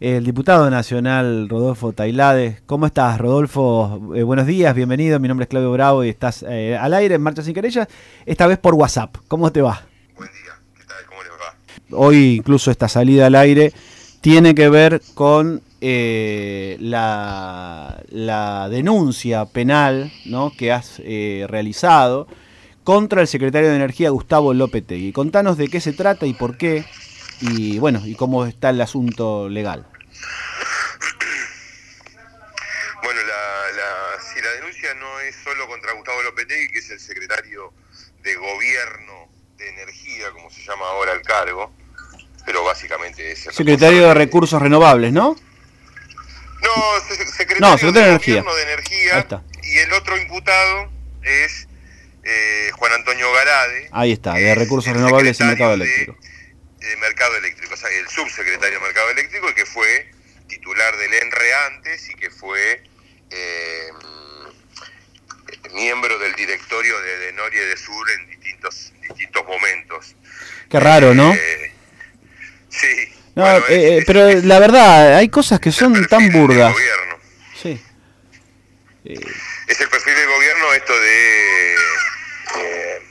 el diputado nacional Rodolfo Tailade. ¿Cómo estás, Rodolfo? Eh, buenos días, bienvenido. Mi nombre es Claudio Bravo y estás eh, al aire en Marcha Sin Querellas, esta vez por WhatsApp. ¿Cómo te va? Buen día, ¿qué tal? ¿Cómo les va? Hoy incluso esta salida al aire tiene que ver con eh, la, la, denuncia penal ¿no? que has realizado contra el secretario de Energía Gustavo Lopetegui. Contanos de qué se trata y por qué y bueno, y cómo está el asunto legal. Bueno, la, si la denuncia no es solo contra Gustavo Lopetegui, que es el secretario de Gobierno de Energía, como se llama ahora el cargo, pero básicamente es el secretario de Recursos Renovables, ¿no? No, secretario, de, Energía. de Energía. Y el otro imputado es eh, Juan Antonio Garade. Ahí está, de Recursos Renovables y Mercado Eléctrico de Mercado Eléctrico, o sea, el subsecretario de Mercado Eléctrico, que fue titular del ENRE antes y que fue eh, miembro del directorio de, de Noria de Sur en distintos, distintos momentos. Qué raro, ¿no? Eh, sí. Eh, pero la verdad, hay cosas que son tan burdas. Gobierno. Sí. Es el perfil del gobierno esto de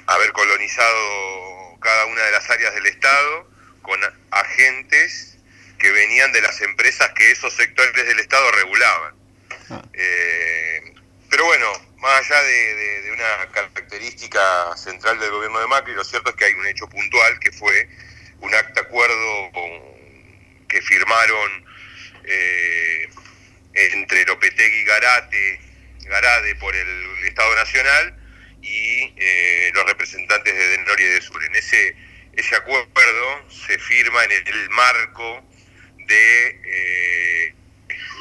haber colonizado cada una de las áreas del Estado con agentes que venían de las empresas que esos sectores del Estado regulaban. Ah. Eh, pero bueno, más allá de, una característica central del gobierno de Macri, lo cierto es que hay un hecho puntual que fue un acta acuerdo que firmaron eh, entre Lopetegui y Garate, Garade por el Estado Nacional y eh, los representantes de Denor y de Sur. En ese ese acuerdo se firma en el marco de eh,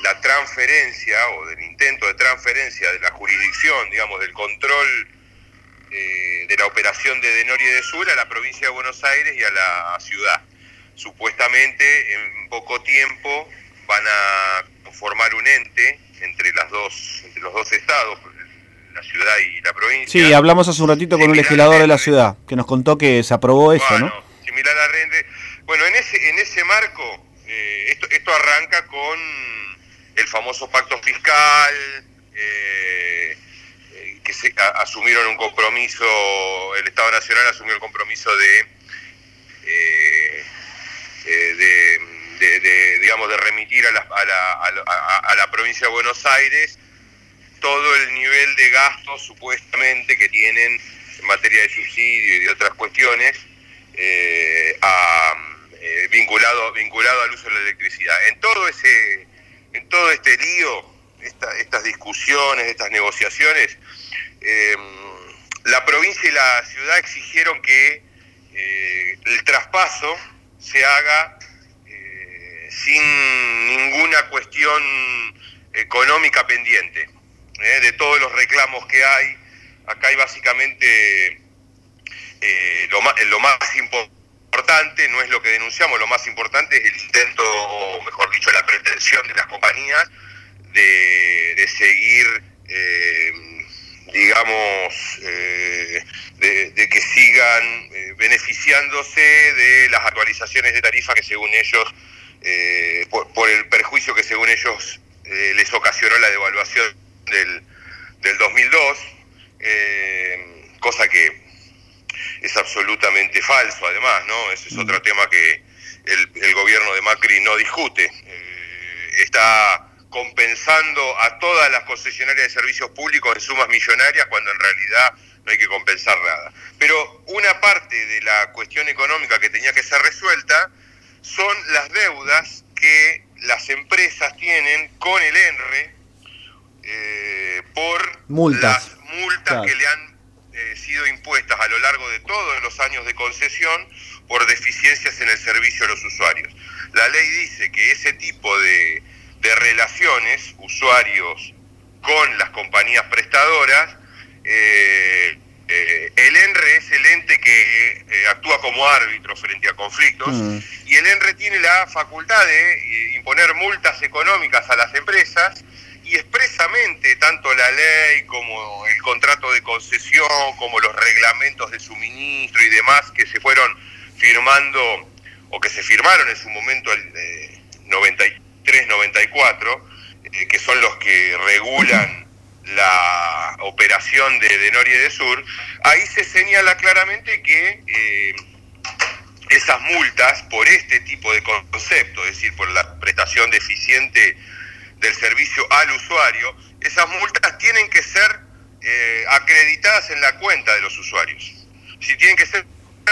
la transferencia o del intento de transferencia de la jurisdicción, digamos, del control eh, de la operación de Denoria de Sur a la provincia de Buenos Aires y a la ciudad. Supuestamente en poco tiempo van a formar un ente entre las dos, entre los dos estados, la ciudad y la provincia. Sí, hablamos hace un ratito con un legislador de la ciudad que nos contó que se aprobó eso, ¿no? Similar a Rende. Bueno, en ese, en ese marco, eh, esto, esto arranca con el famoso pacto fiscal, eh, eh, que se, asumieron un compromiso, el Estado Nacional asumió el compromiso de, de, digamos, de remitir a la, a, la, a la provincia de Buenos Aires todo el nivel de gasto supuestamente que tienen en materia de subsidio y de otras cuestiones eh, eh, vinculado, vinculado al uso de la electricidad. En todo ese, en todo este lío, estas discusiones, estas negociaciones, eh, la provincia y la ciudad exigieron que el traspaso se haga sin ninguna cuestión económica pendiente. ¿Eh? de todos los reclamos que hay. Acá hay básicamente eh, lo, más, lo más importante, no es lo que denunciamos, lo más importante es el intento, o mejor dicho, la pretensión de las compañías de, seguir, eh, digamos, de, que sigan beneficiándose de las actualizaciones de tarifa que según ellos, por, el perjuicio que según ellos les ocasionó la devaluación del, del 2002, eh, cosa que es absolutamente falso además, ¿no? Ese es otro tema que el, gobierno de Macri no discute. Eh, está compensando a todas las concesionarias de servicios públicos en sumas millonarias cuando en realidad no hay que compensar nada. Pero una parte de la cuestión económica que tenía que ser resuelta son las deudas que las empresas tienen con el ENRE eh, por multas. las multas que le han eh, sido impuestas a lo largo de todos los años de concesión por deficiencias en el servicio a los usuarios. La ley dice que ese tipo de, relaciones, usuarios con las compañías prestadoras, eh, el ENRE es el ente que actúa como árbitro frente a conflictos mm. y el ENRE tiene la facultad de imponer multas económicas a las empresas y expresamente tanto la ley como el contrato de concesión, como los reglamentos de suministro y demás que se fueron firmando o que se firmaron en su momento el 90, 64, eh, que son los que regulan la operación de, de de Sur, ahí se señala claramente que eh, esas multas por este tipo de concepto, es decir, por la prestación deficiente del servicio al usuario, esas multas tienen que ser eh, acreditadas en la cuenta de los usuarios. Si tienen que ser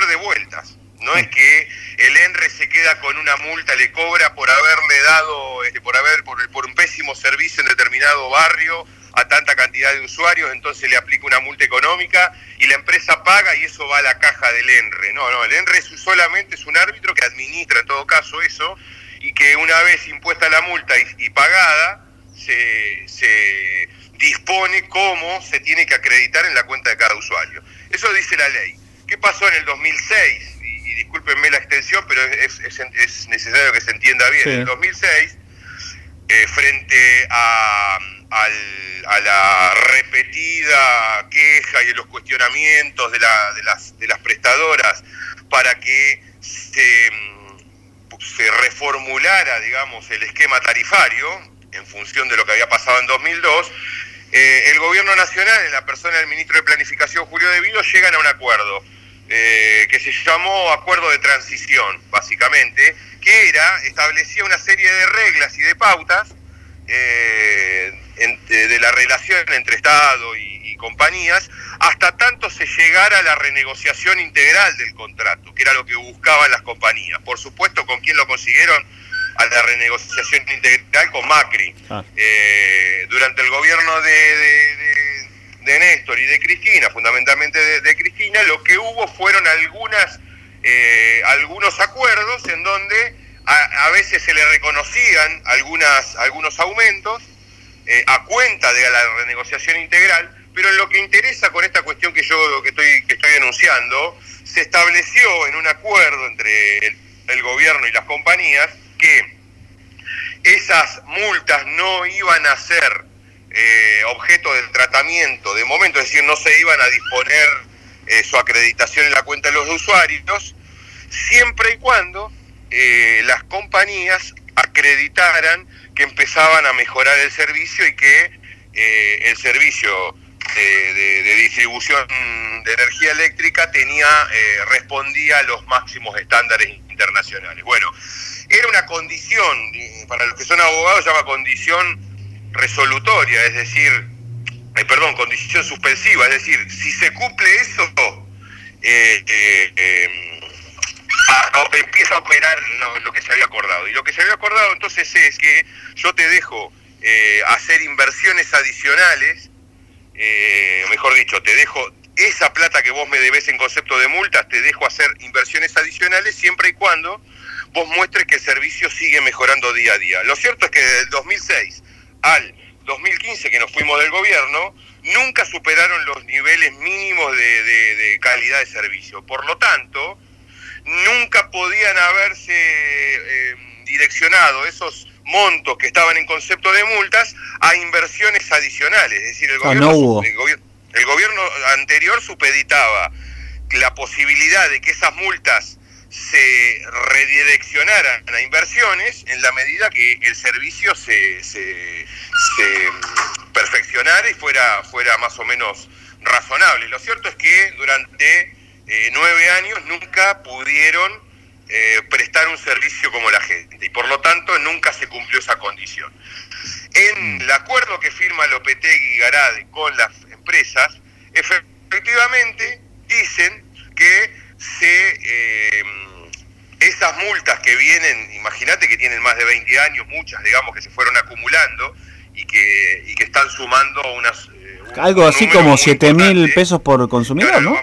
devueltas. No es que el ENRE se queda con una multa, le cobra por haberle dado, este, por haber, por, por un pésimo servicio en determinado barrio a tanta cantidad de usuarios, entonces le aplica una multa económica y la empresa paga y eso va a la caja del ENRE. No, no, el ENRE solamente es un árbitro que administra en todo caso eso y que una vez impuesta la multa y, pagada, se, se dispone cómo se tiene que acreditar en la cuenta de cada usuario. Eso dice la ley. ¿Qué pasó en el 2006? Y, discúlpenme la extensión, pero es, es, necesario que se entienda bien. En el 2006, eh, frente a a la repetida queja y los cuestionamientos de, la, de, las, de las prestadoras para que se, se reformulara, digamos, el esquema tarifario en función de lo que había pasado en 2002, eh, el gobierno nacional, en la persona del ministro de Planificación Julio De Vido, llegan a un acuerdo eh, que se llamó acuerdo de transición, básicamente, que era, establecía una serie de reglas y de pautas eh, de la relación entre Estado y, compañías, hasta tanto se llegara a la renegociación integral del contrato, que era lo que buscaban las compañías. Por supuesto, ¿con quién lo consiguieron? A la renegociación integral con Macri. Ah. Eh, durante el gobierno de, de, Néstor y de Cristina, fundamentalmente de, Cristina, lo que hubo fueron algunas, eh, algunos acuerdos en donde a, a, veces se le reconocían algunas, algunos aumentos eh, a cuenta de la renegociación integral, pero en lo que interesa con esta cuestión que yo que estoy, que estoy denunciando, se estableció en un acuerdo entre el, gobierno y las compañías que esas multas no iban a ser eh, objeto del tratamiento de momento, es decir, no se iban a disponer eh, su acreditación en la cuenta de los usuarios, siempre y cuando las compañías acreditaran que empezaban a mejorar el servicio y que eh, el servicio de, distribución de energía eléctrica tenía eh, respondía a los máximos estándares internacionales. Bueno, era una condición, para los que son abogados, se llama condición resolutoria, es decir, eh, perdón, condición suspensiva, es decir, si se cumple eso, em, empieza a operar lo, que se había acordado. Y lo que se había acordado entonces es que yo te dejo eh, hacer inversiones adicionales, eh, mejor dicho, te dejo esa plata que vos me debes en concepto de multas, te dejo hacer inversiones adicionales siempre y cuando vos muestres que el servicio sigue mejorando día a día. Lo cierto es que desde el 2006 al 2015 que nos fuimos del gobierno, nunca superaron los niveles mínimos de calidad de servicio. Por lo tanto, nunca podían haberse eh, direccionado esos montos que estaban en concepto de multas a inversiones adicionales. Es decir, el ah, gobierno, el, gobierno anterior supeditaba la posibilidad de que esas multas se redireccionaran a inversiones en la medida que el servicio se, se, perfeccionara y fuera, fuera más o menos razonable. Lo cierto es que durante eh, nueve años nunca pudieron eh, prestar un servicio como la gente y por lo tanto nunca se cumplió esa condición. En el acuerdo que firma Lopetegui y Garade con las empresas, efectivamente dicen que se, eh, esas multas que vienen, imagínate que tienen más de 20 años, muchas digamos que se fueron acumulando y que, y que están sumando unas algo así como 7 mil pesos por consumidor, ¿no?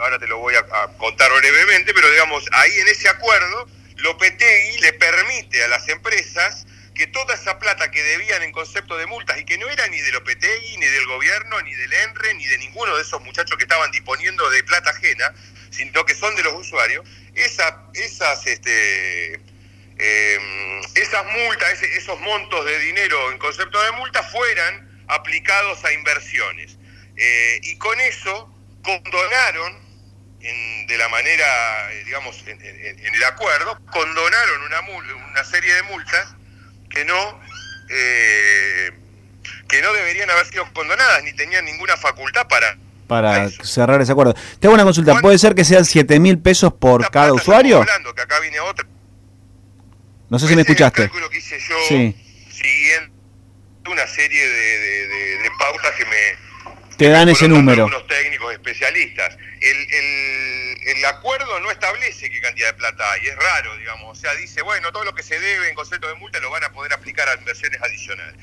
ahora, te lo voy a, contar brevemente, pero digamos, ahí en ese acuerdo, Lopetegui le permite a las empresas que toda esa plata que debían en concepto de multas y que no era ni de Lopetegui, ni del gobierno, ni del ENRE, ni de ninguno de esos muchachos que estaban disponiendo de plata ajena, sino que son de los usuarios, esa, esas, este, em, esas multas, esos montos de dinero en concepto de multas fueran aplicados a inversiones. Eh, y con eso condonaron, de la manera, eh, digamos, en, el acuerdo, condonaron una, una serie de multas que no eh, que no deberían haber sido condonadas ni tenían ninguna facultad para para cerrar ese acuerdo. Te hago una consulta, ¿puede ser que sean 7 mil pesos por cada usuario? Hablando, que acá viene otra. No sé si me escuchaste. El que hice yo, sí. siguiendo una serie de, pautas que me... Te dan ese número. Unos técnicos especialistas. El, el, acuerdo no establece qué cantidad de plata hay, es raro, digamos. O sea, dice, bueno, todo lo que se debe en concepto de multa lo van a poder aplicar a inversiones adicionales.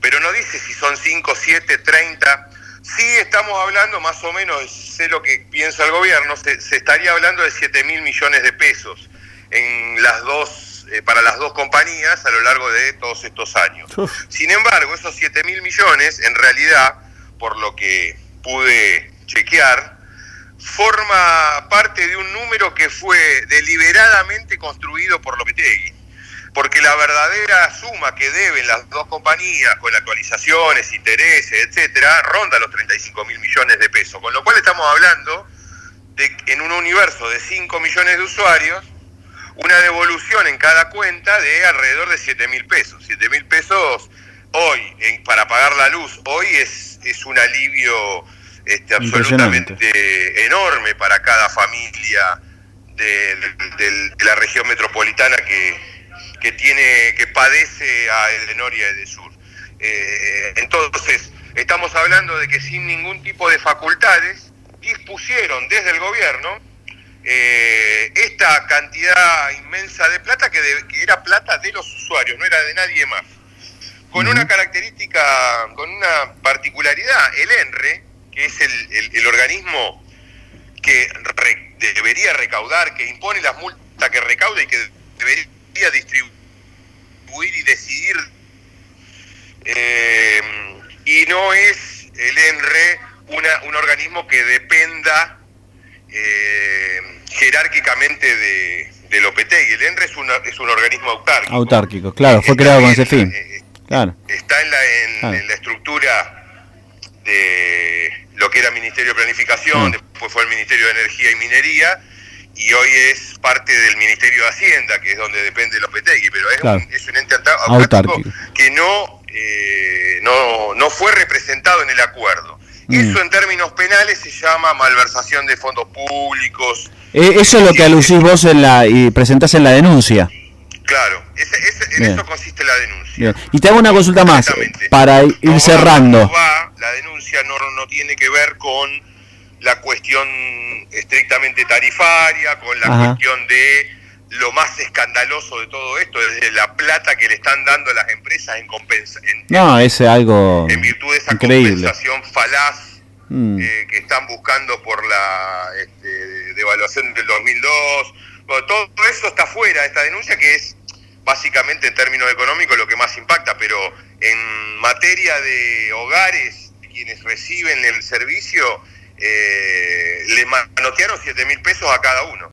Pero no dice si son 5, 7, 30 Sí, estamos hablando más o menos, sé lo que piensa el gobierno, se, estaría hablando de 7 mil millones de pesos en las dos, eh, para las dos compañías a lo largo de todos estos años. Sin embargo, esos 7 mil millones, en realidad, por lo que pude chequear, forma parte de un número que fue deliberadamente construido por Lopetegui porque la verdadera suma que deben las dos compañías con actualizaciones, intereses, etcétera, ronda los 35 mil millones de pesos. Con lo cual estamos hablando de en un universo de 5 millones de usuarios, una devolución en cada cuenta de alrededor de 7 mil pesos. 7 mil pesos hoy para pagar la luz, hoy es, es un alivio este, absolutamente enorme para cada familia de la región metropolitana que que tiene que padece a el de Noria y de Sur. Eh, entonces, estamos hablando de que sin ningún tipo de facultades dispusieron desde el gobierno eh, esta cantidad inmensa de plata que, era plata de los usuarios, no era de nadie más. Con una característica, con una particularidad, el ENRE, que es el, organismo que debería recaudar, que impone las multas que recauda y que debería distribuir y decidir. Eh, y no es el ENRE una, un organismo que dependa eh, jerárquicamente de, del OPTEI. El ENRE es, es un organismo autárquico. Autárquico, claro, fue creado con ese fin. Eh, claro. Está en la, en, la estructura de lo que era Ministerio de Planificación, mm. después fue el Ministerio de Energía y Minería, y hoy es parte del Ministerio de Hacienda, que es donde depende el OPTEGI, pero es, un, es un, ente autárquico que no, eh, no, no fue representado en el acuerdo. Mm. Eso en términos penales se llama malversación de fondos públicos. Eh, eso es lo que alucís vos en la, y presentás en la denuncia. Claro, en eso consiste la denuncia. Y te hago una consulta más, para ir cerrando. la denuncia no, no tiene que ver con la cuestión estrictamente tarifaria, con la cuestión de lo más escandaloso de todo esto, es la plata que le están dando a las empresas en compensación. No, es algo En virtud de esa compensación falaz mm. eh, que están buscando por la este, devaluación del 2002. todo eso está fuera de esta denuncia que es básicamente en términos económicos lo que más impacta, pero en materia de hogares, quienes reciben el servicio, eh, le manotearon 7 mil pesos a cada uno.